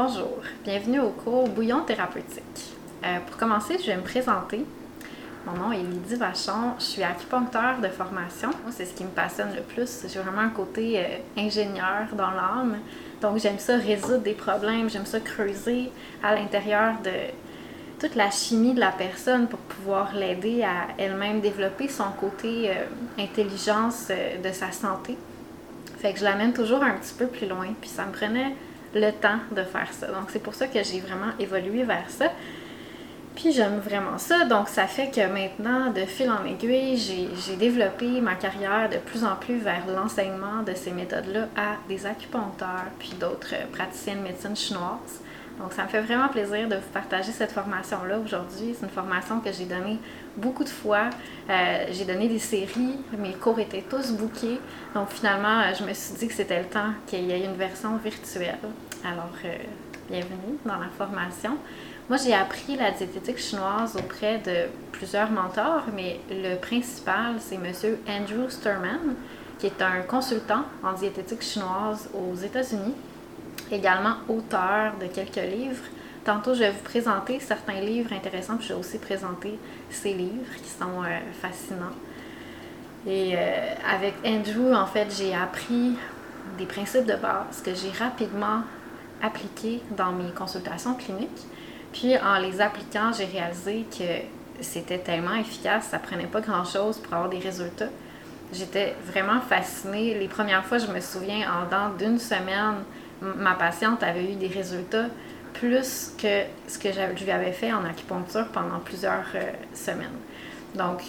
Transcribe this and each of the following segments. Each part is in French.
Bonjour, bienvenue au cours Bouillon thérapeutique. Euh, pour commencer, je vais me présenter. Mon nom est Lydie Vachon, je suis acupuncteur de formation. C'est ce qui me passionne le plus. J'ai vraiment un côté euh, ingénieur dans l'âme. Donc, j'aime ça résoudre des problèmes, j'aime ça creuser à l'intérieur de toute la chimie de la personne pour pouvoir l'aider à elle-même développer son côté euh, intelligence de sa santé. Fait que je l'amène toujours un petit peu plus loin. Puis ça me prenait le temps de faire ça. Donc, c'est pour ça que j'ai vraiment évolué vers ça. Puis j'aime vraiment ça. Donc, ça fait que maintenant, de fil en aiguille, j'ai développé ma carrière de plus en plus vers l'enseignement de ces méthodes-là à des acupuncteurs, puis d'autres praticiens de médecine chinoise. Donc, ça me fait vraiment plaisir de vous partager cette formation-là aujourd'hui. C'est une formation que j'ai donnée beaucoup de fois. Euh, j'ai donné des séries, mes cours étaient tous bookés. Donc, finalement, je me suis dit que c'était le temps qu'il y ait une version virtuelle. Alors, euh, bienvenue dans la formation. Moi, j'ai appris la diététique chinoise auprès de plusieurs mentors, mais le principal, c'est M. Andrew Sturman, qui est un consultant en diététique chinoise aux États-Unis également auteur de quelques livres. Tantôt, je vais vous présenter certains livres intéressants, puis je vais aussi présenter ces livres qui sont euh, fascinants. Et euh, avec Andrew, en fait, j'ai appris des principes de base que j'ai rapidement appliqués dans mes consultations cliniques. Puis en les appliquant, j'ai réalisé que c'était tellement efficace, ça prenait pas grand-chose pour avoir des résultats. J'étais vraiment fascinée. Les premières fois, je me souviens, en dedans d'une semaine, ma patiente avait eu des résultats plus que ce que je lui avais fait en acupuncture pendant plusieurs euh, semaines. Donc,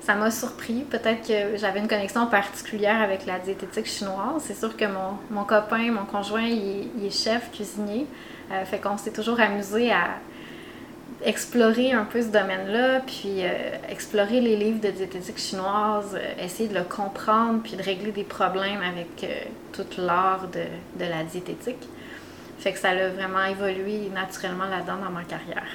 ça m'a surpris. Peut-être que j'avais une connexion particulière avec la diététique chinoise. C'est sûr que mon, mon, copain, mon conjoint, il, est chef cuisinier. Euh, fait qu'on s'est toujours amusé à, explorer un peu ce domaine-là, puis euh, explorer les livres de diététique chinoise, euh, essayer de le comprendre, puis de régler des problèmes avec euh, toute l'art de, de, la diététique. Fait que ça a vraiment évolué naturellement là-dedans dans ma carrière.